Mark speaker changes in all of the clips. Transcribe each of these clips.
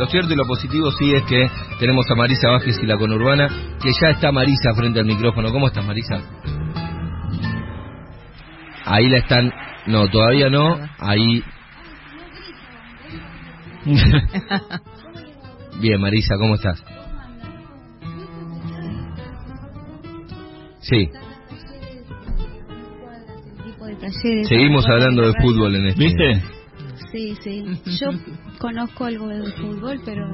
Speaker 1: Lo cierto y lo positivo sí es que tenemos a Marisa Vázquez y la conurbana, que ya está Marisa frente al micrófono. ¿Cómo estás, Marisa? Ahí la están. No, todavía no. Ahí. Bien, Marisa, ¿cómo estás? Sí. Seguimos hablando de fútbol en este.
Speaker 2: ¿Viste?
Speaker 3: Sí, sí. Yo conozco algo de fútbol, pero...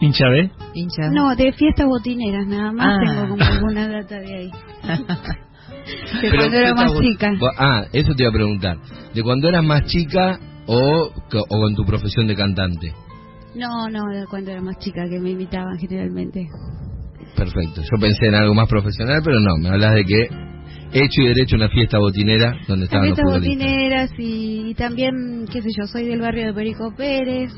Speaker 2: ¿Hincha B?
Speaker 4: Hincha.
Speaker 3: No, de fiestas botineras nada más.
Speaker 4: Ah.
Speaker 3: Tengo como alguna data de ahí. de
Speaker 1: Pero,
Speaker 3: cuando era más chica.
Speaker 1: Ah, eso te iba a preguntar. ¿De cuando eras más chica o, o con tu profesión de cantante?
Speaker 3: No, no, de cuando era más chica que me invitaban generalmente.
Speaker 1: Perfecto. Yo pensé en algo más profesional, pero no. Me hablas de que hecho y derecho una fiesta botinera donde estaban los
Speaker 3: fiestas
Speaker 1: futbolistas.
Speaker 3: botineras y, y también, qué sé yo, soy del barrio de Perico Pérez.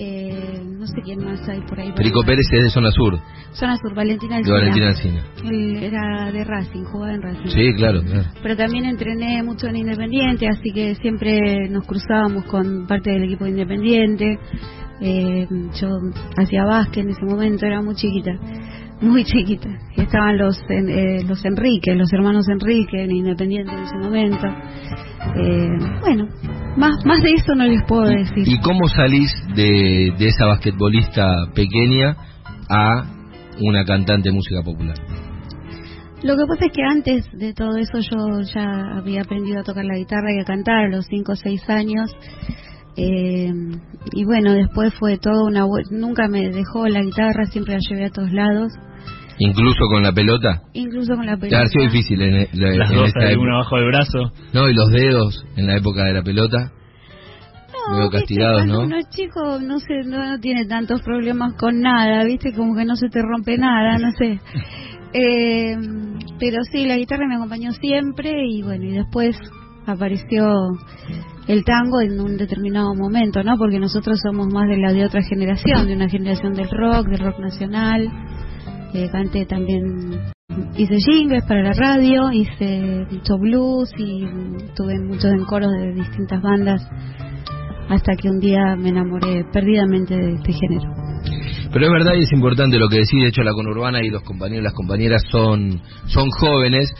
Speaker 3: Eh, no sé quién más hay por ahí.
Speaker 1: Perico Pérez es de zona sur,
Speaker 3: Zona Sur, Valentina
Speaker 1: de
Speaker 3: Alsina.
Speaker 1: Valentina Alcina.
Speaker 3: Él era de Racing, jugaba en Racing.
Speaker 1: Sí, claro, claro.
Speaker 3: Pero también entrené mucho en Independiente, así que siempre nos cruzábamos con parte del equipo de Independiente. Eh, yo hacía básquet en ese momento, era muy chiquita, muy chiquita. Estaban los eh, los Enrique, los hermanos Enrique en Independiente en ese momento. Eh, bueno, más más de eso no les puedo decir.
Speaker 1: ¿Y cómo salís de, de esa basquetbolista pequeña a una cantante de música popular?
Speaker 3: Lo que pasa es que antes de todo eso yo ya había aprendido a tocar la guitarra y a cantar a los 5 o 6 años. Eh, y bueno, después fue todo una... Nunca me dejó la guitarra, siempre la llevé a todos lados,
Speaker 1: Incluso con la pelota.
Speaker 3: incluso con la
Speaker 1: Te ha
Speaker 3: pelota.
Speaker 1: sido difícil en, en-
Speaker 2: Las
Speaker 1: en
Speaker 2: dos
Speaker 1: época.
Speaker 2: una abajo del brazo.
Speaker 1: No, y los dedos en la época de la pelota.
Speaker 3: No,
Speaker 1: castigados,
Speaker 3: cuando
Speaker 1: ¿no?
Speaker 3: uno es chico no, se, no, no tiene tantos problemas con nada, ¿viste? Como que no se te rompe nada, no sé. Eh, pero sí, la guitarra me acompañó siempre y bueno, y después apareció el tango en un determinado momento, ¿no? Porque nosotros somos más de la de otra generación, de una generación del rock, del rock nacional. Canté también, hice jingles para la radio, hice mucho blues y tuve muchos en coros de distintas bandas hasta que un día me enamoré perdidamente de este género.
Speaker 1: Pero es verdad y es importante lo que decís, de hecho la conurbana y los compañeros las compañeras son, son jóvenes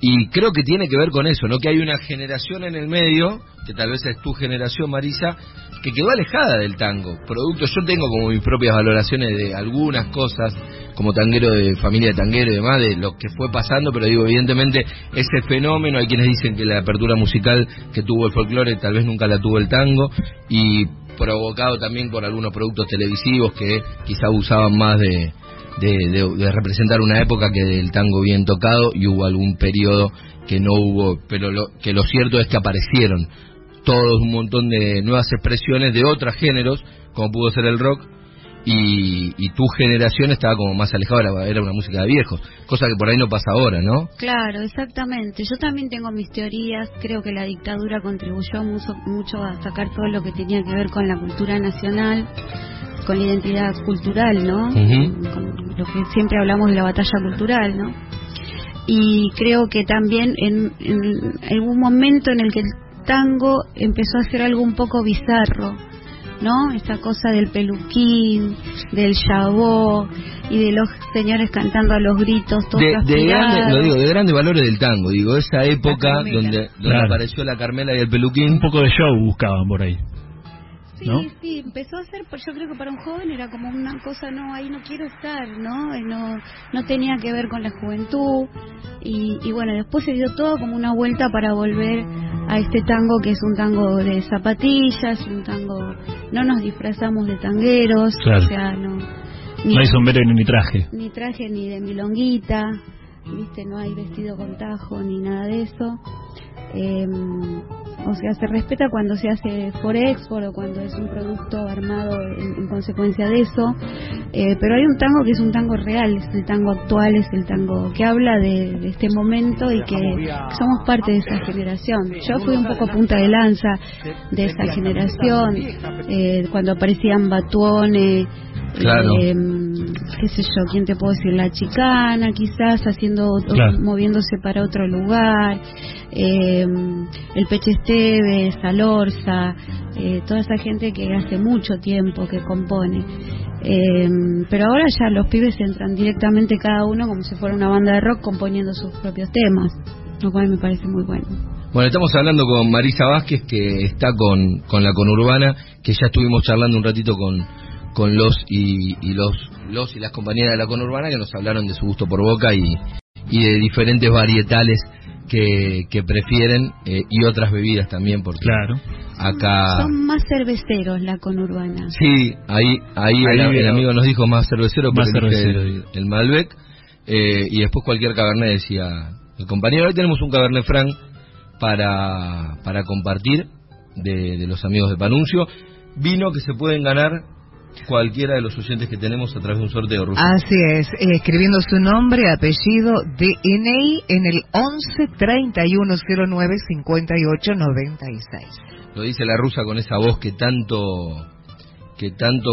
Speaker 1: y creo que tiene que ver con eso, ¿no? Que hay una generación en el medio, que tal vez es tu generación, Marisa, que quedó alejada del tango. Producto, yo tengo como mis propias valoraciones de algunas cosas, como tanguero de familia de tanguero y demás, de lo que fue pasando, pero digo, evidentemente, ese fenómeno, hay quienes dicen que la apertura musical que tuvo el folclore tal vez nunca la tuvo el tango, y provocado también por algunos productos televisivos que quizá usaban más de, de, de- representar una época que del tango bien tocado y hubo algún periodo que no hubo, pero lo, que lo cierto es que aparecieron todos un montón de nuevas expresiones de otros géneros, como pudo ser el rock, y, y tu generación estaba como más alejada, era, era una música de viejos, cosa que por ahí no pasa ahora, ¿no?
Speaker 3: Claro, exactamente. Yo también tengo mis teorías. Creo que la dictadura contribuyó mucho, mucho a sacar todo lo que tenía que ver con la cultura nacional, con la identidad cultural, ¿no? Con lo que siempre hablamos de la batalla cultural, ¿no? Y creo que también en, en algún momento en el que el tango empezó a ser algo un poco bizarro, ¿no? Esa cosa del peluquín, del chabó y de los señores cantando a los gritos, todos
Speaker 1: De, de lo digo, de grandes valores del tango, digo, esa época donde, donde
Speaker 2: Claro.
Speaker 1: apareció la Carmela y el peluquín,
Speaker 2: Un poco de show buscaban por ahí.
Speaker 3: Sí,
Speaker 2: ¿no?
Speaker 3: sí, empezó a ser, yo creo que para un joven era como una cosa, no, ahí no quiero estar, ¿no? No, no tenía que ver con la juventud. Y, y bueno, después se dio todo como una vuelta para volver a este tango que es un tango de zapatillas, un tango, no nos disfrazamos de tangueros,
Speaker 2: Claro.
Speaker 3: o sea, no, ni,
Speaker 2: No hay sombrero ni traje.
Speaker 3: ni traje ni de milonguita, viste, no hay vestido con tajo ni nada de eso. Eh, o sea, se respeta cuando se hace for export o cuando es un producto armado en, en consecuencia de eso. Eh, pero hay un tango que es un tango real, es el tango actual, es el tango que habla de, de este momento y que somos parte de esa generación. Yo fui un poco punta de lanza de esa generación, eh, cuando aparecían Batuone,
Speaker 1: Claro.
Speaker 3: Eh, qué sé yo, ¿quién te puedo decir? La chicana, quizás haciendo,
Speaker 2: Claro.
Speaker 3: moviéndose para otro lugar, eh, el Peche Esteves, Alorza, eh, toda esa gente que hace mucho tiempo que compone. Eh, pero ahora ya los pibes entran directamente cada uno como si fuera una banda de rock componiendo sus propios temas, lo cual me parece muy bueno.
Speaker 1: Bueno, estamos hablando con Marisa Vázquez, que está con, con la conurbana, que ya estuvimos charlando un ratito con, con los y, y los, los y las compañeras de la conurbana, que nos hablaron de su gusto por boca y, y de diferentes varietales que, que prefieren eh, y otras bebidas también, porque
Speaker 2: Claro.
Speaker 1: acá...
Speaker 3: Son más cerveceros la conurbana.
Speaker 1: Sí, ahí, ahí,
Speaker 2: Ahí
Speaker 1: el, amigo nos dijo más cervecero,
Speaker 2: Más cervecero.
Speaker 1: El, el Malbec, eh, y después cualquier cabernet, decía el compañero. Hoy tenemos un cabernet franc para, para compartir de, de los amigos de Panuncio. Vino que se pueden ganar cualquiera de los oyentes que tenemos a través de un sorteo ruso.
Speaker 4: Así es, eh, escribiendo su nombre, apellido, DNI en el 11 31 09 58 96.
Speaker 1: Lo dice la rusa con esa voz que tanto, que tanto,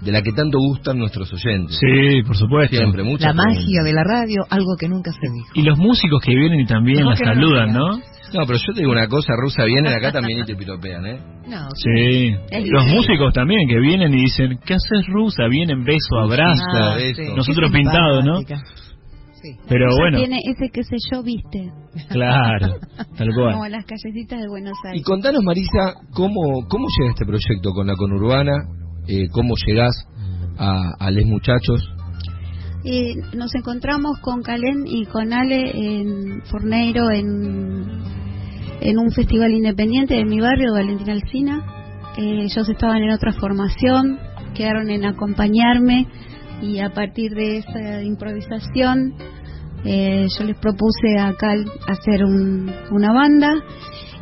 Speaker 1: de la que tanto gustan nuestros oyentes.
Speaker 2: Sí, por supuesto.
Speaker 1: Siempre,
Speaker 4: La magia de la radio, algo que nunca se dijo.
Speaker 2: Y los músicos que vienen y también
Speaker 4: No,
Speaker 2: la saludan, ¿no?
Speaker 1: No, pero yo te digo una cosa, rusa, vienen acá también y te piropean, ¿eh?
Speaker 4: No,
Speaker 2: Sí. Los músicos también que vienen y dicen, ¿qué haces rusa? Vienen beso, abrazo.
Speaker 1: Ah.
Speaker 2: Nosotros pintados, ¿no?
Speaker 4: Sí.
Speaker 2: Pero bueno,
Speaker 3: Tiene ese que sé yo, viste,
Speaker 2: claro, tal
Speaker 3: como
Speaker 2: cual.
Speaker 3: las callecitas de Buenos
Speaker 1: Y
Speaker 3: Aires.
Speaker 1: contanos, Marisa, ¿cómo, cómo llega este proyecto con la conurbana? Eh, ¿Cómo llegás a, a Les Muchachos?
Speaker 3: Eh, nos encontramos con Calén y con Ale en Forneiro en, en un festival independiente de mi barrio, Valentina Alcina. Eh, ellos estaban en otra formación, quedaron en acompañarme y a partir de esa improvisación eh, yo les propuse a Cal hacer un- una banda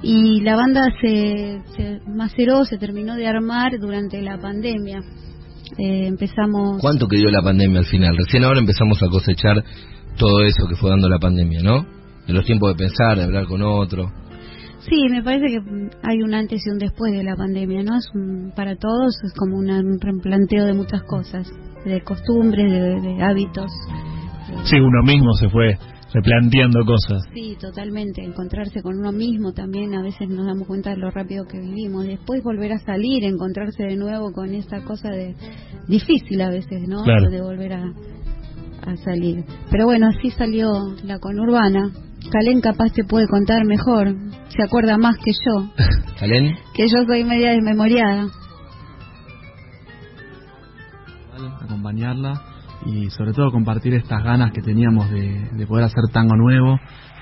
Speaker 3: y la banda se, se maceró, se terminó de armar durante la pandemia. Eh, empezamos
Speaker 1: ¿Cuánto que dio la pandemia al final? Recién ahora empezamos a cosechar todo eso que fue dando la pandemia, ¿no? De los tiempos de pensar, de hablar con otro.
Speaker 3: Sí, me parece que hay un antes y un después de la pandemia, ¿no? Es un- para todos es como una- un replanteo de muchas cosas, de costumbres, de, de hábitos.
Speaker 2: Sí, uno mismo se fue replanteando cosas.
Speaker 3: Sí, totalmente. Encontrarse con uno mismo también, a veces nos damos cuenta de lo rápido que vivimos. Después volver a salir, encontrarse de nuevo con esa cosa de difícil a veces, ¿no?
Speaker 2: Claro.
Speaker 3: De volver a, a salir. Pero bueno, así salió la conurbana. Calén capaz te puede contar mejor, se acuerda más que yo.
Speaker 1: ¿Calén?
Speaker 3: que yo soy media desmemoriada.
Speaker 5: acompañarla y sobre todo compartir estas ganas que teníamos de, de poder hacer tango nuevo,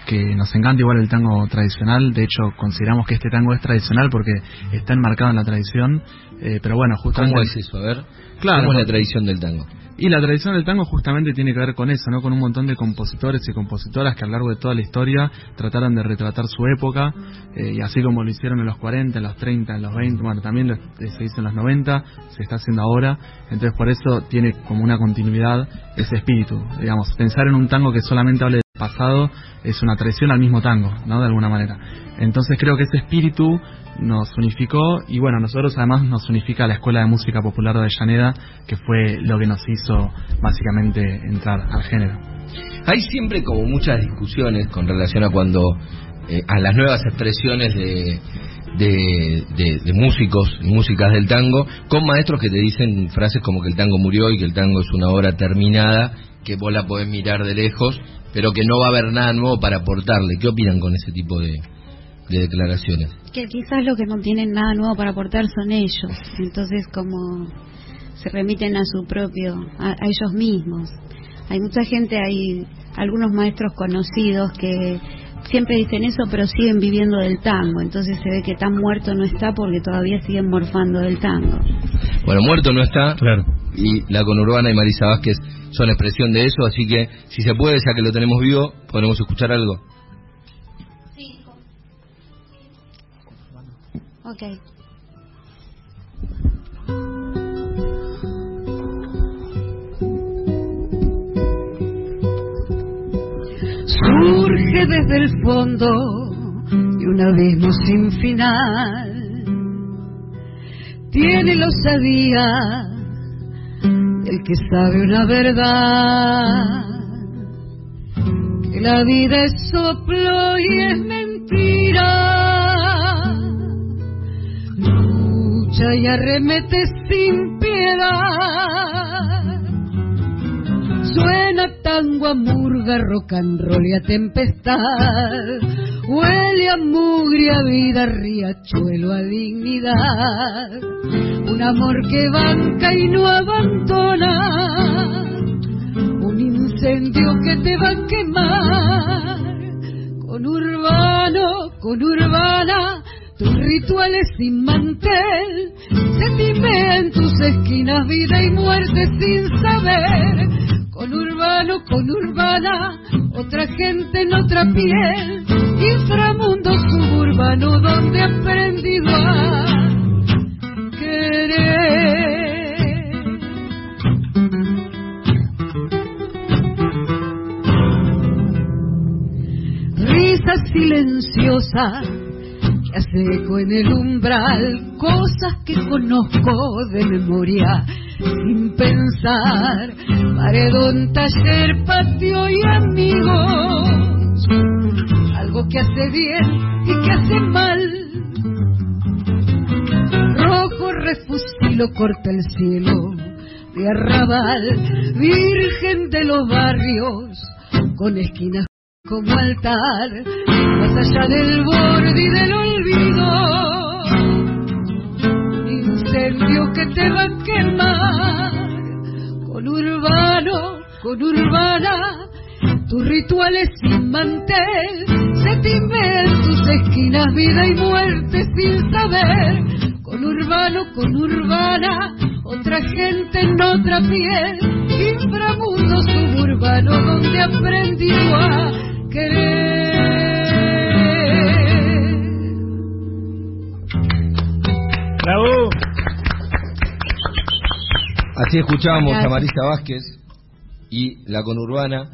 Speaker 5: que nos encanta igual el tango tradicional, de hecho consideramos que este tango es tradicional porque está enmarcado en la tradición, eh, pero bueno, justamente...
Speaker 1: ¿Cómo es eso? A ver.
Speaker 5: Claro,
Speaker 1: ¿Cómo es la tradición del tango?
Speaker 5: Y la tradición del tango justamente tiene que ver con eso, ¿no? Con un montón de compositores y compositoras que a lo largo de toda la historia trataron de retratar su época, eh, y así como lo hicieron en los 40, en los 30, en los 20, bueno, también lo, eh, se hizo en los 90, se está haciendo ahora, entonces por eso tiene como una continuidad ese espíritu, digamos, pensar en un tango que solamente hable del pasado es una traición al mismo tango, ¿no? De alguna manera. Entonces creo que ese espíritu nos unificó y bueno, nosotros además nos unifica la Escuela de Música Popular de Avellaneda, que fue lo que nos hizo básicamente entrar al género.
Speaker 1: Hay siempre como muchas discusiones con relación a cuando eh, a las nuevas expresiones de, de, de- de músicos y músicas del tango, con maestros que te dicen frases como que el tango murió y que el tango es una obra terminada, que vos la podés mirar de lejos, pero que no va a haber nada nuevo para aportarle. ¿Qué opinan con ese tipo de, de declaraciones?
Speaker 3: Que quizás lo que no tienen nada nuevo para aportar son ellos. Entonces, como se remiten a su propio, a, a ellos mismos. Hay mucha gente, hay algunos maestros conocidos que siempre dicen eso, pero siguen viviendo del tango. Entonces se ve que tan muerto no está porque todavía siguen morfando del tango.
Speaker 1: Bueno, muerto no está,
Speaker 2: Claro.
Speaker 1: y la conurbana y Marisa Vázquez son expresión de eso, así que si se puede, ya que lo tenemos vivo, podemos escuchar algo.
Speaker 3: Ok. Surge desde el fondo de un abismo sin final. Tiene los sabía el que sabe una verdad, que la vida es soplo y es mentira, lucha y arremete sin piedad, suena tango a murga, rock and roll y a tempestad, huele a mugre, a vida, riachuelo, a dignidad. Un amor que banca y no abandona, un incendio que te va a quemar, con urbano, con urbana, tus rituales sin mantel, se en tus esquinas vida y muerte sin saber, con urbano, con urbana, otra gente en otra piel, inframundo suburbano donde he aprendido a Risa silenciosa que hace en el umbral, cosas que conozco de memoria sin pensar, paredón, taller, patio y amigos, algo que hace bien y que hace mal. Refusilo corta el cielo de arrabal, virgen de los barrios, con esquinas como altar, más allá del borde y del olvido, incendio que te va a quemar, con urbano, con urbana, tus rituales sin mantel, se timen tus esquinas, vida y muerte sin saber con urbano, con urbana, otra gente en otra piel, inframundo suburbano donde aprendió a querer.
Speaker 1: Así escuchábamos a Marisa Vázquez y la conurbana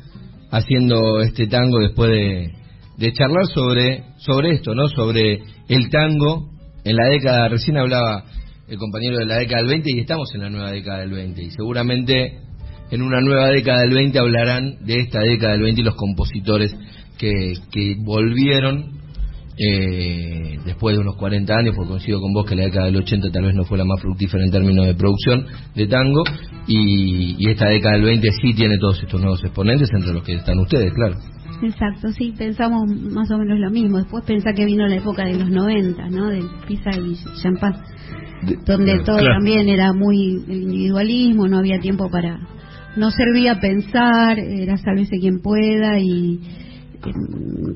Speaker 1: haciendo este tango después de, de charlar sobre, sobre esto, ¿no? Sobre el tango. En la década, recién hablaba el compañero de la década del 20 y estamos en la nueva década del 20 y seguramente en una nueva década del 20 hablarán de esta década del 20 y los compositores que, que volvieron eh, después de unos 40 años, porque coincido con vos que la década del 80 tal vez no fue la más fructífera en términos de producción de tango, y, y esta década del 20 sí tiene todos estos nuevos exponentes, entre los que están ustedes, claro.
Speaker 6: Exacto, sí, pensamos más o menos lo mismo. Después pensá que vino la época de los 90, ¿no? Del Pisa y Champán, donde todo también era muy individualismo, no había tiempo para... No servía pensar, era sálvese quien pueda y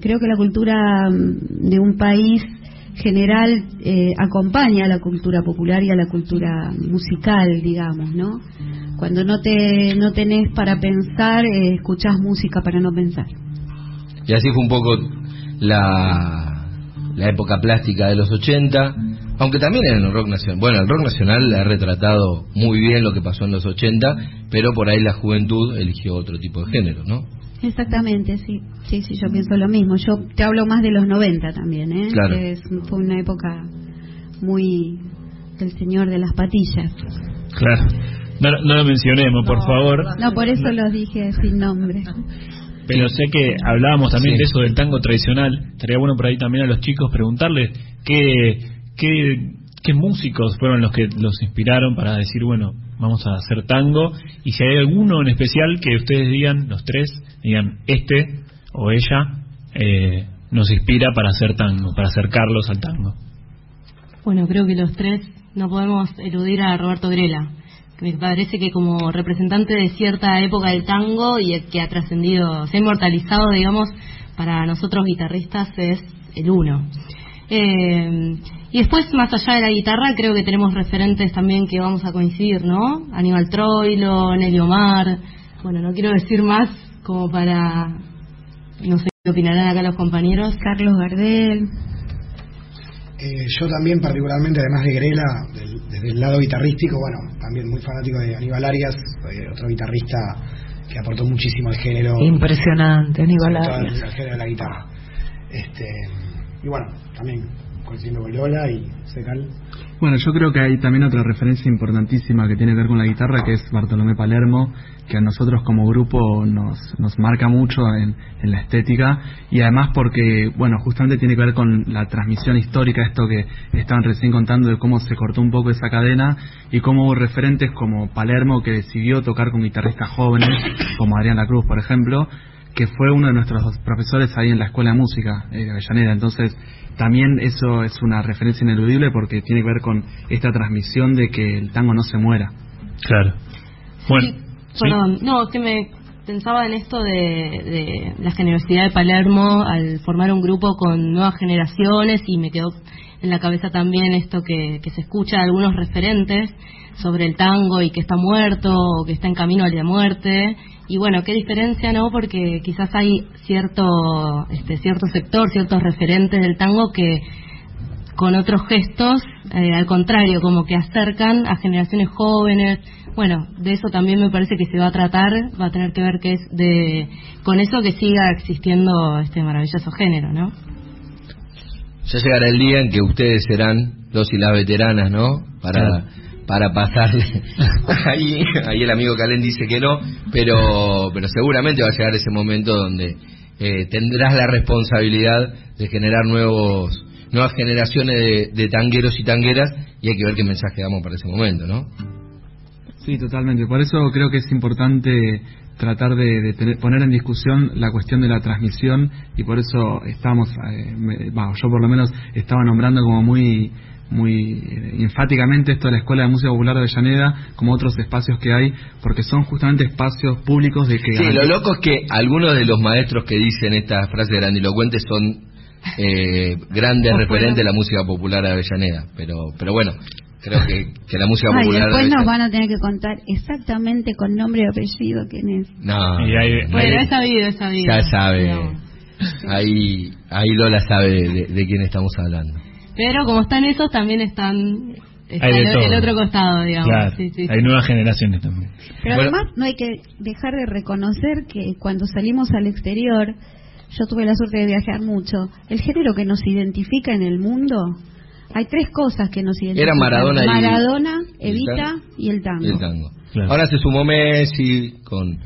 Speaker 6: creo que la cultura mm, de un país general eh, acompaña a la cultura popular y a la cultura musical, digamos, ¿no? Cuando no te no tenés para pensar, eh, escuchás música para no pensar.
Speaker 1: Y así fue un poco la, la época plástica de los 80, aunque también en el rock nacional. Bueno, el rock nacional ha retratado muy bien lo que pasó en los 80, pero por ahí la juventud eligió otro tipo de género, ¿no?
Speaker 6: Exactamente, sí. Sí, sí, yo pienso lo mismo. Yo te hablo más de los 90 también, ¿eh?
Speaker 1: Claro.
Speaker 6: Es, fue una época muy del señor de las patillas.
Speaker 2: Claro. No, no lo mencionemos, por favor.
Speaker 6: No, por eso lo dije sin nombre.
Speaker 2: Pero sé que hablábamos también de eso del tango tradicional. Estaría bueno por ahí también a los chicos preguntarles qué, qué, qué músicos fueron los que los inspiraron para decir, bueno, vamos a hacer tango. Y si hay alguno en especial que ustedes digan, los tres, digan, este o ella eh, nos inspira para hacer tango, para acercarlos al tango.
Speaker 7: Bueno, creo que los tres no podemos eludir a Roberto Grela me parece que como representante de cierta época del tango y que ha trascendido, se ha inmortalizado, digamos, para nosotros guitarristas es el uno. Eh, y después, más allá de la guitarra, creo que tenemos referentes también que vamos a coincidir, ¿no? Aníbal Troilo, Nelly Omar. Bueno, no quiero decir más como para. No sé qué opinarán acá los compañeros.
Speaker 6: Carlos Gardel.
Speaker 8: Eh, yo también, particularmente, además de Grela, desde el lado guitarrístico, bueno, también muy fanático de Aníbal Arias, eh, otro guitarrista que aportó muchísimo al género.
Speaker 4: Impresionante, Aníbal Arias.
Speaker 8: Al género de la guitarra. Este, y bueno, también coincidiendo con Lola y Secal.
Speaker 5: Bueno, yo creo que hay también otra referencia importantísima que tiene que ver con la guitarra, que es Bartolomé Palermo, que a nosotros como grupo nos, nos marca mucho en, en la estética y además porque, bueno, justamente tiene que ver con la transmisión histórica, esto que estaban recién contando de cómo se cortó un poco esa cadena y cómo hubo referentes como Palermo que decidió tocar con guitarristas jóvenes, como Adrián Cruz, por ejemplo, que fue uno de nuestros profesores ahí en la Escuela de Música eh, de Avellaneda. Entonces, también eso es una referencia ineludible porque tiene que ver con esta transmisión de que el tango no se muera.
Speaker 2: Claro. Bueno,
Speaker 7: Sí, perdón, no, que me pensaba en esto de, la generosidad de Palermo al formar un grupo con nuevas generaciones y me quedó en la cabeza también esto que, que se escucha de algunos referentes sobre el tango y que está muerto o que está en camino a la muerte. Y bueno qué diferencia no porque quizás hay cierto este cierto sector ciertos referentes del tango que con otros gestos eh, al contrario como que acercan a generaciones jóvenes bueno de eso también me parece que se va a tratar va a tener que ver que es de con eso que siga existiendo este maravilloso género no
Speaker 1: Ya llegará el día en que ustedes serán los y las veteranas, ¿no? Para para pasarle. ahí, ahí el amigo Calén dice que no, pero pero seguramente va a llegar ese momento donde eh, tendrás la responsabilidad de generar nuevos nuevas generaciones de, de tangueros y tangueras y hay que ver qué mensaje damos para ese momento, ¿no?
Speaker 5: Sí, totalmente. Por eso creo que es importante tratar de, de tener- poner en discusión la cuestión de la transmisión y por eso estamos, eh, me- bah, yo por lo menos estaba nombrando como muy muy eh, enfáticamente esto de la Escuela de Música Popular de Avellaneda, como otros espacios que hay, porque son justamente espacios públicos de que...
Speaker 1: Sí, lo loco es que algunos de los maestros que dicen estas frases grandilocuentes son eh, grandes referentes de la música popular de Avellaneda, pero pero bueno, creo que, que la música
Speaker 3: Ay,
Speaker 1: popular de
Speaker 3: después nos van a tener que contar exactamente con nombre y apellido quién es.
Speaker 1: No,
Speaker 2: Y ahí-
Speaker 7: bueno
Speaker 1: ahí-
Speaker 7: he sabido he sabido
Speaker 1: ya sabe,
Speaker 7: No.
Speaker 1: ahí ahí Lola sabe de, de quién estamos hablando.
Speaker 7: pero como están esos también están está
Speaker 2: Hay de
Speaker 7: el,
Speaker 2: todo.
Speaker 7: el otro costado digamos
Speaker 2: Claro,
Speaker 7: sí, sí,
Speaker 2: hay
Speaker 7: sí.
Speaker 2: nuevas generaciones también.
Speaker 3: Pero
Speaker 1: Bueno.
Speaker 3: además no hay que dejar de reconocer que cuando salimos al exterior, yo tuve la suerte de viajar mucho, el género que nos identifica en el mundo, hay tres cosas que nos identifican.
Speaker 1: Era Maradona y-
Speaker 3: Maradona,
Speaker 1: y
Speaker 3: Evita y el tango.
Speaker 1: Y el tango.
Speaker 2: Claro.
Speaker 1: Ahora se sumó Messi con,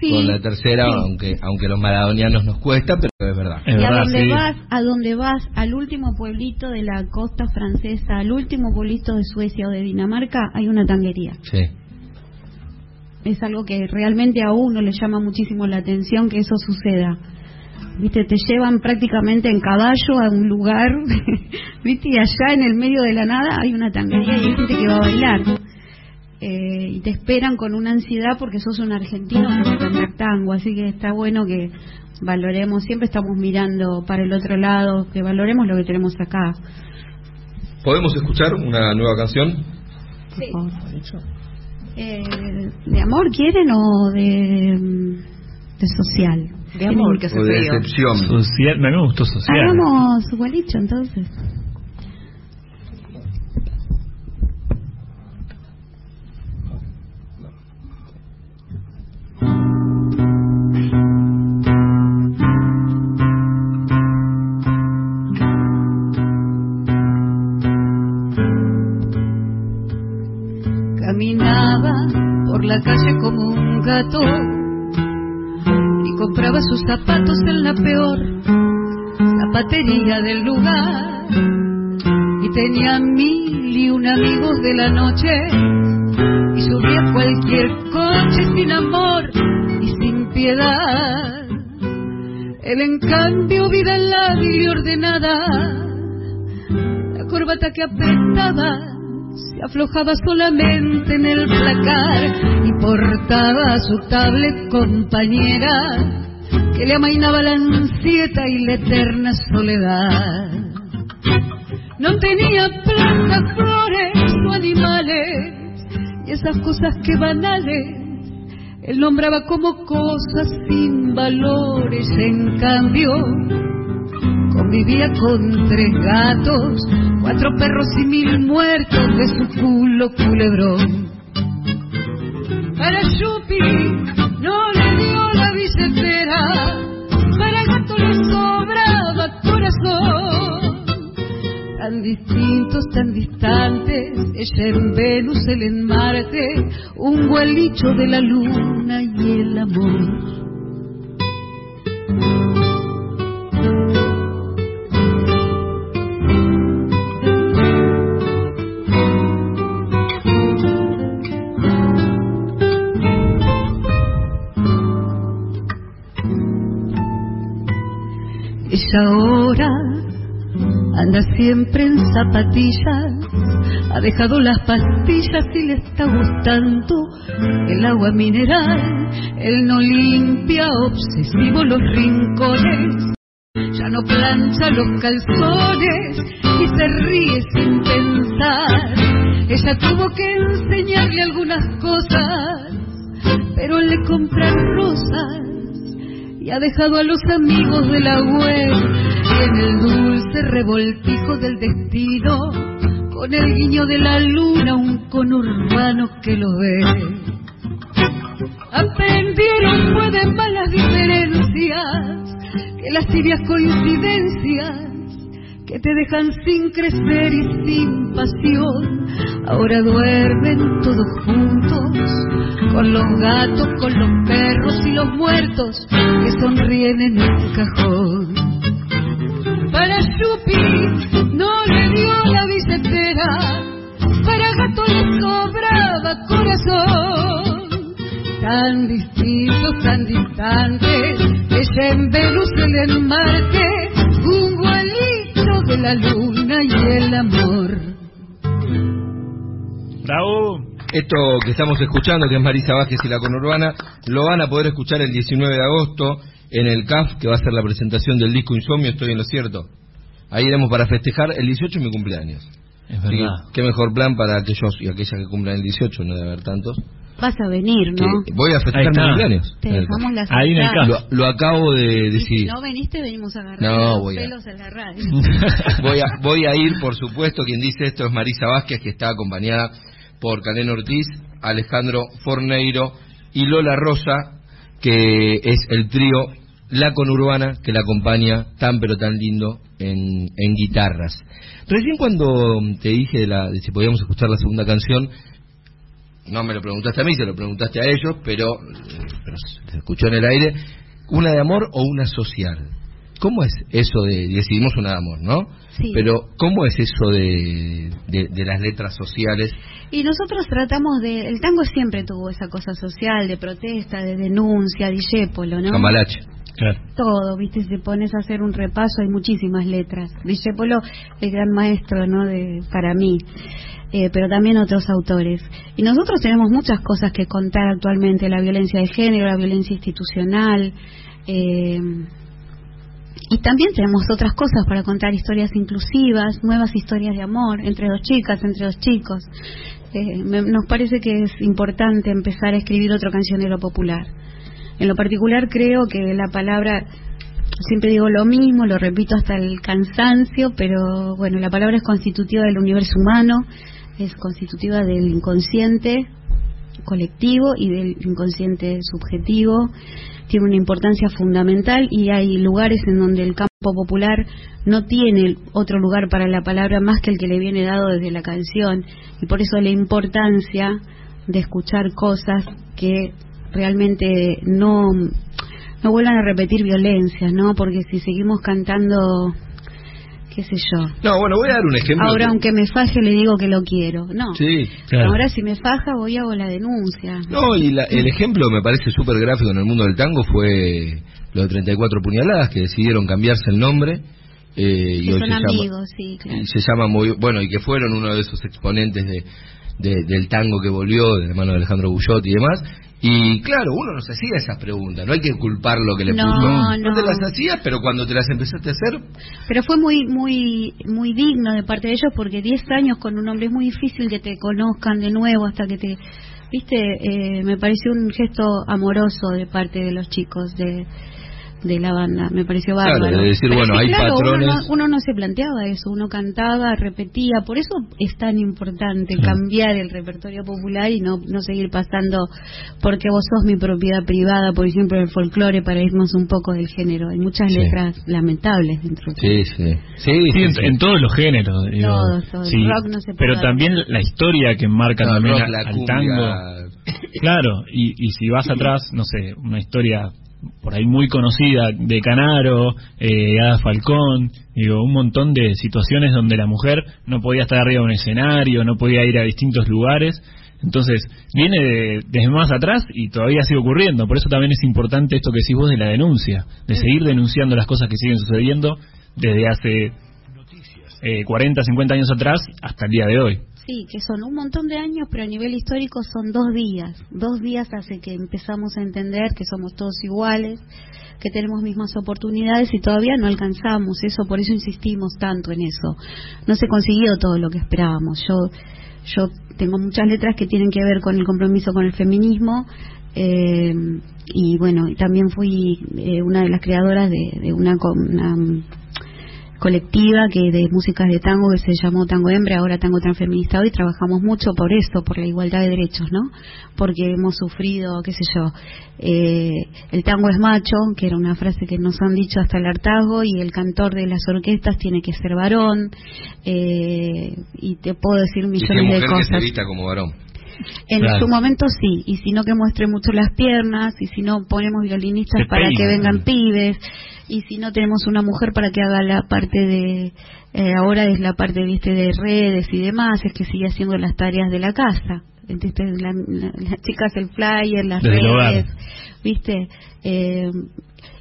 Speaker 3: Sí,
Speaker 1: con la tercera,
Speaker 3: sí.
Speaker 1: aunque aunque los maradonianos nos cuesta, pero es verdad.
Speaker 2: Es
Speaker 3: y a donde
Speaker 2: sí.
Speaker 3: vas, a donde vas, al último pueblito de la costa francesa, al último pueblito de Suecia o de Dinamarca, hay una tanguería.
Speaker 1: Sí.
Speaker 3: es algo que realmente a uno le llama muchísimo la atención que eso suceda. Viste, te llevan prácticamente en caballo a un lugar, viste, y allá en el medio de la nada hay una tanguería y hay gente que va a bailar. Eh, y te esperan con una ansiedad porque sos un argentino que cantar tango, así que está bueno que valoremos, siempre estamos mirando para el otro lado, que valoremos lo que tenemos acá.
Speaker 1: ¿Podemos escuchar una nueva canción?
Speaker 3: Eh, ¿De amor quieren o de, mm, de social?
Speaker 4: De amor, que hace
Speaker 1: ¿O de
Speaker 4: frío.
Speaker 1: decepción?
Speaker 2: Social, me me gustó social.
Speaker 3: Hagamos gualicho entonces.
Speaker 9: Caminaba por la calle como un gato compraba sus zapatos en la peor zapatería del lugar. Y tenía mil y un amigos de la noche y subía cualquier coche sin amor y sin piedad. Él en cambio vida y ordenada, la corbata que apretaba se aflojaba solamente en el placar y portaba a su tablet compañera que le amainaba la ansieta y la eterna soledad. No tenía plantas, flores o animales y esas cosas que banales él nombraba como cosas sin valores, en cambio convivía con tres gatos, cuatro perros y mil muertos de su culo culebrón. Para Yupi no le tan distintos, tan distantes, ella en Venus, él en Marte, un vuelicho de la luna y el amor. Anda siempre en zapatillas, ha dejado las pastillas y le está gustando el agua mineral. Él no limpia obsesivo los rincones, ya no plancha los calzones y se ríe sin pensar. Ella tuvo que enseñarle algunas cosas, pero le compran rosas y ha dejado a los amigos de la web y en el dulce revoltijo del destino con el guiño de la luna un conurbano que lo ve aprendieron pueden más las diferencias que las tibias coincidencias que te dejan sin crecer y sin pasión. Ahora duermen todos juntos, con los gatos, con los perros y los muertos que sonríen en un cajón. Para gato le sobraba corazón. Tan distintos, tan distantes, ella en Venus, él en Marte, un gualito de la luna y el amor.
Speaker 2: Bravo.
Speaker 1: Esto que estamos escuchando, que es Marisa Vázquez y la Conurbana, lo van a poder escuchar el 19 de agosto en el CAF, que va a ser la presentación del disco Insomnio, estoy en lo cierto. Ahí iremos para festejar el 18 mi cumpleaños.
Speaker 2: Es
Speaker 1: que,
Speaker 2: verdad.
Speaker 1: qué mejor plan para aquellos y aquellas que cumplan el 18, no debe haber tantos.
Speaker 3: Vas a venir,
Speaker 1: Que
Speaker 3: ¿no?
Speaker 1: voy a festejar mi
Speaker 2: está.
Speaker 1: cumpleaños.
Speaker 3: Te dejamos las
Speaker 2: Ahí en el.
Speaker 1: CAF. Lo, lo acabo de
Speaker 3: Y si
Speaker 1: decidir.
Speaker 3: no veniste, venimos a agarrar
Speaker 1: No,
Speaker 3: los
Speaker 1: voy a-
Speaker 3: pelos en la radio.
Speaker 1: Voy a, voy a ir, por supuesto, quien dice esto es Marisa Vázquez, que está acompañada por Calén Ortiz, Alejandro Forneiro y Lola Rosa, que es el trío La Conurbana, que la acompaña tan pero tan lindo en, en guitarras. Recién cuando te dije de, la, de si podíamos escuchar la segunda canción, no me lo preguntaste a mí, se lo preguntaste a ellos, pero, pero se escuchó en el aire, ¿una de amor o una social? ¿Cómo es eso de, decidimos una de amor, no?
Speaker 3: Sí.
Speaker 1: Pero, ¿cómo es eso de, de, de las letras sociales?
Speaker 3: Y nosotros tratamos de... El tango siempre tuvo esa cosa social, de protesta, de denuncia, disépolo, ¿no?
Speaker 1: Cambalache.
Speaker 3: Todo, ¿viste? Si te pones a hacer un repaso, hay muchísimas letras. Disépolo, el gran maestro, ¿no? De, para mí. Eh, pero también otros autores. Y nosotros tenemos muchas cosas que contar actualmente, la violencia de género, la violencia institucional, eh, y también tenemos otras cosas para contar, historias inclusivas, nuevas historias de amor, entre dos chicas, entre dos chicos. Eh, me- nos parece que es importante empezar a escribir otro cancionero popular. En lo particular creo que la palabra, siempre digo lo mismo, lo repito hasta el cansancio, pero bueno, la palabra es constitutiva del universo humano, es constitutiva del inconsciente colectivo y del inconsciente subjetivo, tiene una importancia fundamental y hay lugares en donde el campo popular no tiene otro lugar para la palabra más que el que le viene dado desde la canción. Y por eso la importancia de escuchar cosas que realmente no no vuelvan a repetir violencias, ¿no? Porque si seguimos cantando qué sé yo.
Speaker 1: No, bueno, voy a dar un ejemplo.
Speaker 3: Ahora
Speaker 1: que-
Speaker 3: aunque me faje le digo que lo quiero. No.
Speaker 1: Sí.
Speaker 2: Claro.
Speaker 3: Ahora si me faja voy hago la denuncia.
Speaker 1: No, y la- el ejemplo me parece súper gráfico en el mundo del tango fue lo de 34 puñaladas, que decidieron cambiarse el nombre. eh, y hoy
Speaker 3: son
Speaker 1: se llama-
Speaker 3: amigos, sí, claro.
Speaker 1: y se llama muy bueno y que fueron uno de esos exponentes de, de- del tango que volvió de la mano de Alejandro Bullot y demás y claro uno no se hacía esas preguntas no hay que culpar lo que le
Speaker 3: No,
Speaker 1: puso
Speaker 3: no.
Speaker 1: te las hacías pero cuando te las empezaste a hacer
Speaker 3: Pero fue muy muy muy digno de parte de ellos porque 10 años con un hombre es muy difícil que te conozcan de nuevo hasta que te... Viste, eh, me pareció un gesto amoroso de parte de los chicos de, de la banda, me pareció
Speaker 1: Claro,
Speaker 3: bárbaro.
Speaker 1: de decir,
Speaker 3: Pero
Speaker 1: bueno,
Speaker 3: sí,
Speaker 1: hay
Speaker 3: claro,
Speaker 1: patrones.
Speaker 3: Uno no, uno no se planteaba eso, uno cantaba, repetía, por eso es tan importante cambiar el repertorio popular y no, no seguir pasando porque vos sos mi propiedad privada, por ejemplo, el folclore, para irnos un poco del género. Hay muchas
Speaker 1: Sí.
Speaker 3: letras lamentables dentro de
Speaker 1: Sí, sí. Sí,
Speaker 2: Sí,
Speaker 1: sí,
Speaker 2: en,
Speaker 1: sí.
Speaker 2: en todos los géneros. digo.
Speaker 3: Todos, todos.
Speaker 2: Sí,
Speaker 3: El rock no se
Speaker 2: pero también la historia que marca
Speaker 1: No,
Speaker 2: también
Speaker 1: rock,
Speaker 2: a-
Speaker 1: la
Speaker 2: al
Speaker 1: cumbia.
Speaker 2: tango. Claro, y, y si vas atrás, no sé, una historia por ahí muy conocida de Canaro, eh, Ada Falcón, digo, un montón de situaciones donde la mujer no podía estar arriba de un escenario, no podía ir a distintos lugares. Entonces, viene de- desde más atrás y todavía sigue ocurriendo. Por eso también es importante esto que decís vos de la denuncia, de seguir denunciando las cosas que siguen sucediendo desde hace eh, 40, 50 años atrás hasta el día de hoy.
Speaker 3: Sí, que son un montón de años, pero a nivel histórico son dos días. Dos días hace que empezamos a entender que somos todos iguales, que tenemos mismas oportunidades y todavía no alcanzamos eso, por eso insistimos tanto en eso. No se consiguió todo lo que esperábamos. Yo, yo tengo muchas letras que tienen que ver con el compromiso con el feminismo. eh, y bueno, también fui eh, una de las creadoras de, de una, una colectiva que de músicas de tango que se llamó Tango Hembra, ahora Tango Transfeministado y trabajamos mucho por esto, por la igualdad de derechos, ¿no? Porque hemos sufrido, qué sé yo, eh, el tango es macho, que era una frase que nos han dicho hasta el hartazgo, y el cantor de las orquestas tiene que ser varón, eh, y te puedo decir millones de
Speaker 1: que se
Speaker 3: cosas.
Speaker 1: vista como varón.
Speaker 3: En
Speaker 2: Claro.
Speaker 3: su momento sí, y si no que muestre mucho las piernas, y si no ponemos violinistas para que vengan pibes, y si no tenemos una mujer para que haga la parte de, eh, ahora es la parte, viste, de redes y demás, es que sigue haciendo las tareas de la casa. Entonces, la- la- las chicas el flyer, las
Speaker 2: Desde
Speaker 3: redes, viste, eh,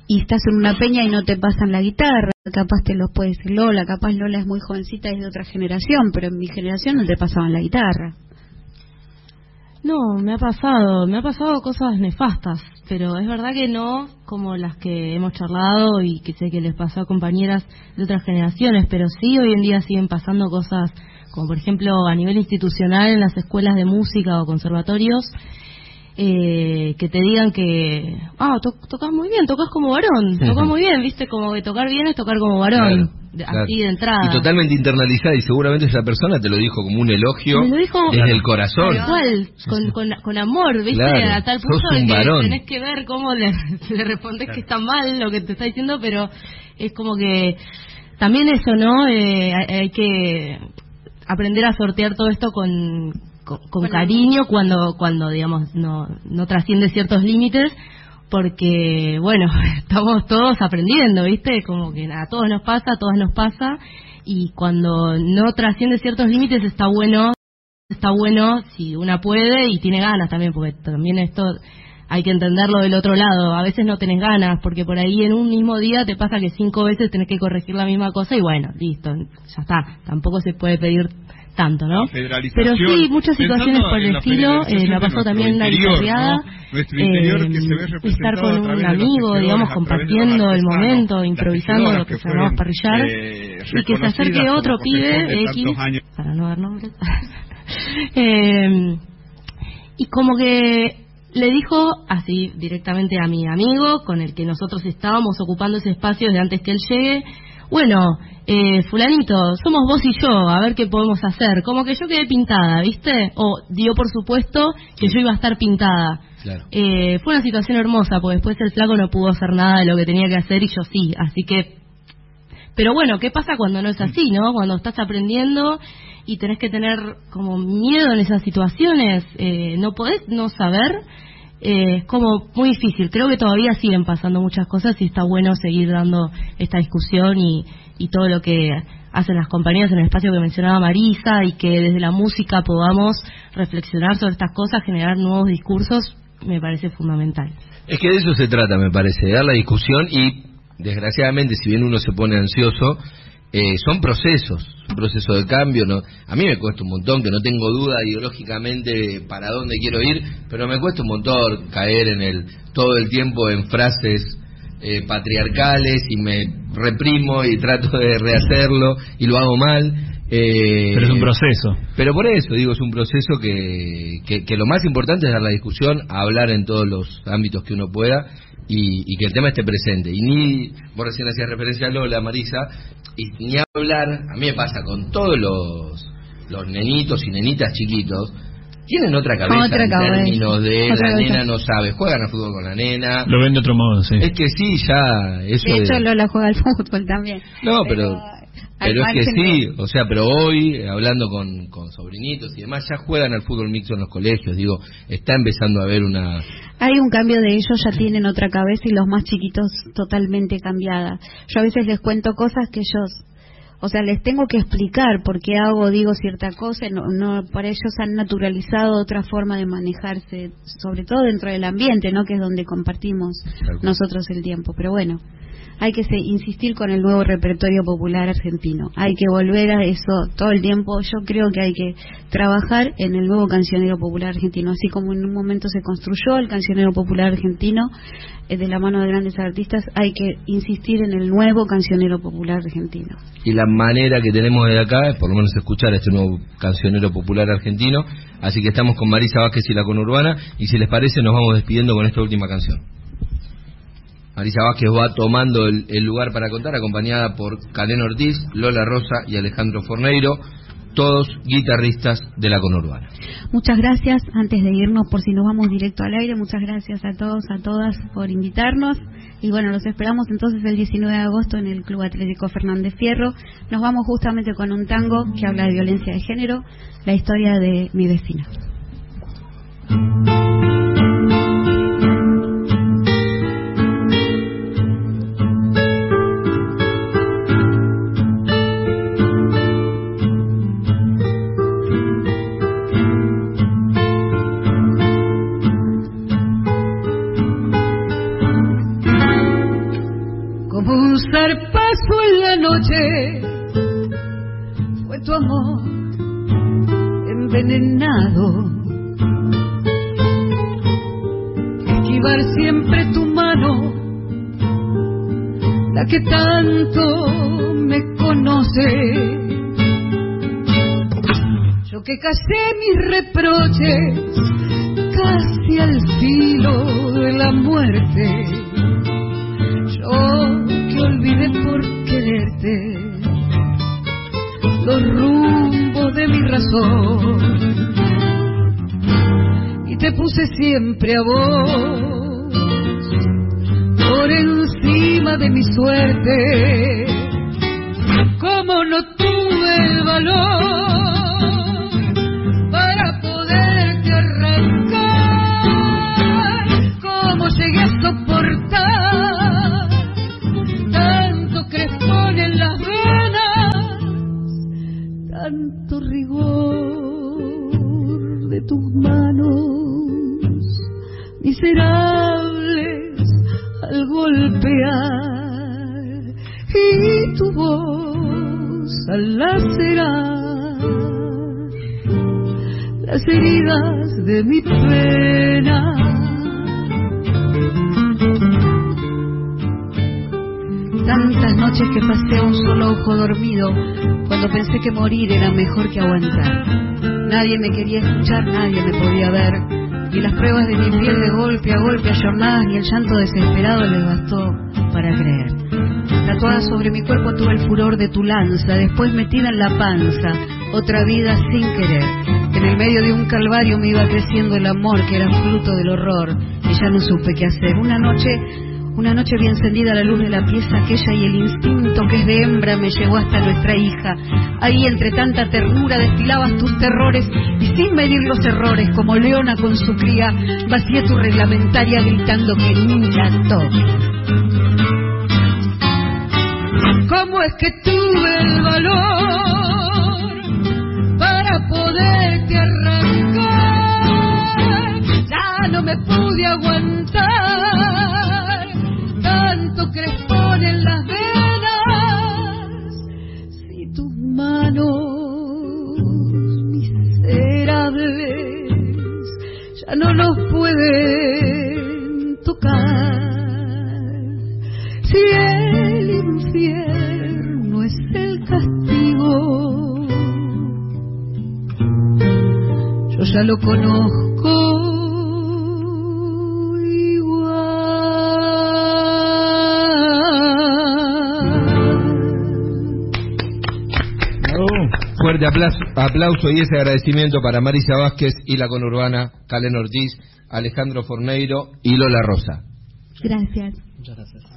Speaker 3: y estás en una peña y no te pasan la guitarra, capaz te los puede decir Lola, capaz Lola es muy jovencita es de otra generación, pero en mi generación no te pasaban la guitarra.
Speaker 7: No, me ha pasado, me ha pasado cosas nefastas, pero es verdad que no como las que hemos charlado y que sé que les pasó a compañeras de otras generaciones, pero sí hoy en día siguen pasando cosas como por ejemplo a nivel institucional en las escuelas de música o conservatorios, eh, que te digan que, ah, to- tocas muy bien, tocas como varón, tocas muy bien, viste, como que tocar bien es tocar como varón,
Speaker 1: Claro,
Speaker 7: de-
Speaker 1: claro.
Speaker 7: así de entrada.
Speaker 1: Y totalmente internalizada, y seguramente esa persona te lo dijo como un elogio
Speaker 7: Me lo dijo
Speaker 1: desde el corazón.
Speaker 7: Con, con, con amor, ¿viste?
Speaker 1: Claro,
Speaker 7: a tal punto de que
Speaker 1: varón.
Speaker 7: tenés que ver cómo le, le respondes que está mal lo que te está diciendo, pero es como que también eso, ¿no? Eh, hay que aprender a sortear todo esto con, con, con cariño cuando, cuando digamos, no, no trasciende ciertos límites. Porque, bueno, estamos todos aprendiendo, ¿viste? Como que a todos nos pasa, a todas nos pasa. Y cuando no trasciende ciertos límites está bueno está bueno si una puede y tiene ganas también, porque también esto hay que entenderlo del otro lado. A veces no tenés ganas, porque por ahí en un mismo día te pasa que cinco veces tenés que corregir la misma cosa y bueno, listo, ya está. Tampoco se puede pedir tanto, ¿no? Pero sí, muchas situaciones por el estilo, eh,
Speaker 10: de nuestro
Speaker 7: también la
Speaker 10: ve
Speaker 7: eh, estar con un
Speaker 10: de
Speaker 7: amigo, digamos,
Speaker 10: de
Speaker 7: compartiendo el momento, improvisando lo que se llamaba parrillar,
Speaker 10: eh,
Speaker 7: y que se acerque otro pibe X, para no dar nombres, eh, y como que le dijo así directamente a mi amigo con el que nosotros estábamos ocupando ese espacio desde antes que él llegue, bueno, eh, fulanito, somos vos y yo, a ver qué podemos hacer. Como que yo quedé pintada, ¿viste? O dio por supuesto que yo iba a estar pintada.
Speaker 1: Claro.
Speaker 7: Eh, fue una situación hermosa, porque después el flaco no pudo hacer nada de lo que tenía que hacer y yo sí, así que... Pero bueno, ¿qué pasa cuando no es así, no? Cuando estás aprendiendo y tenés que tener como miedo en esas situaciones, eh, no podés no saber, eh, es como muy difícil. Creo que todavía siguen pasando muchas cosas y está bueno seguir dando esta discusión y, y todo lo que hacen las compañías en el espacio que mencionaba Marisa y que desde la música podamos reflexionar sobre estas cosas, generar nuevos discursos, me parece fundamental.
Speaker 1: Es que de eso se trata, me parece, de dar la discusión y, desgraciadamente, si bien uno se pone ansioso, eh, son procesos, un proceso de cambio. ¿no? A mí me cuesta un montón, que no tengo duda ideológicamente para dónde quiero ir, pero me cuesta un montón caer en el todo el tiempo en frases eh, patriarcales y me reprimo y trato de rehacerlo y lo hago mal. Eh,
Speaker 2: Pero es un proceso.
Speaker 1: pero por eso, digo, es un proceso que, que, que lo más importante es dar la discusión, hablar en todos los ámbitos que uno pueda, y, y que el tema esté presente. Y ni, vos recién hacías referencia a Lola, Marisa, y ni hablar, a mí me pasa con todos los, los nenitos y nenitas chiquitos, tienen otra cabeza
Speaker 11: Otra
Speaker 1: en
Speaker 11: cabeza.
Speaker 1: términos de
Speaker 11: Otra
Speaker 1: la
Speaker 11: cabeza.
Speaker 1: nena no sabe, juegan a fútbol con la nena.
Speaker 2: Lo ven de otro modo, sí.
Speaker 1: Es que sí, ya, eso
Speaker 11: De hecho,
Speaker 1: de-
Speaker 11: Lola juega al fútbol también.
Speaker 1: No, pero,
Speaker 11: al
Speaker 1: pero es que sí, o sea, pero hoy, hablando con, con sobrinitos y demás, ya juegan al fútbol mixto en los colegios, digo, está empezando a haber una...
Speaker 11: Hay un cambio de ellos, ya tienen otra cabeza y los más chiquitos totalmente cambiada. Yo a veces les cuento cosas que ellos, o sea, les tengo que explicar por qué hago, digo cierta cosa, no, no, para ellos han naturalizado otra forma de manejarse, sobre todo dentro del ambiente, ¿no? Que es donde compartimos nosotros el tiempo. Pero bueno, hay que insistir con el nuevo repertorio popular argentino. Hay que volver a eso todo el tiempo. Yo creo que hay que trabajar en el nuevo cancionero popular argentino, así como en un momento se construyó el cancionero popular argentino eh, de la mano de grandes artistas, hay que insistir en el nuevo cancionero popular argentino.
Speaker 1: Y la manera que tenemos de acá es por lo menos escuchar este nuevo cancionero popular argentino, así que estamos con Marisa Vázquez y la conurbana, y si les parece nos vamos despidiendo con esta última canción. Marisa Vázquez va tomando el, lugar para contar, acompañada por Calén Ortiz, Lola Rosa y Alejandro Forneiro, todos guitarristas de la conurbana.
Speaker 11: Muchas gracias, antes de irnos, por si nos vamos directo al aire, muchas gracias a todos, a todas por invitarnos. Y bueno, los esperamos entonces el 19 de agosto en el Club Atlético Fernández Fierro. Nos vamos justamente con un tango que habla de violencia de género, la historia de mi vecina.
Speaker 3: Zarpazo en la noche. Fue tu amor envenenado. Esquivar siempre tu mano la que tanto me conoce. Yo que casé mis reproches casi al filo de la muerte olvidé por quererte. Los rumbos de mi razón. Y te puse siempre a vos por encima de mi suerte. Como no tuve el valor de tus manos, miserables al golpear, y tu voz al lacerar las heridas de mi pena. Tantas noches que pasé un solo ojo dormido, cuando pensé que morir era mejor que aguantar. Nadie me quería escuchar, nadie me podía ver, y las pruebas de mi piel de golpe a golpe ayornadas ni el llanto desesperado les bastó para creer. Tatuada sobre mi cuerpo tuve el furor de tu lanza, después metida en la panza, otra vida sin querer. En el medio de un calvario me iba creciendo el amor que era fruto del horror, y ya no supe qué hacer. Una noche una noche vi encendida la luz de la pieza aquella y el instinto que es de hembra me llevó hasta nuestra hija. Ahí entre tanta ternura destilabas tus terrores y sin medir los errores, como leona con su cría, vacié tu reglamentaria gritando que la toque. ¿Cómo es que tuve el valor para poderte arrancar? Ya no me pude aguantar no nos pueden tocar. Si el infierno es el castigo yo ya lo conozco
Speaker 1: fuerte aplauso, aplauso y ese agradecimiento para Marisa Vázquez y la conurbana Calen Ortiz, Alejandro Forneiro y Lola Rosa.
Speaker 3: Gracias.
Speaker 5: Muchas gracias.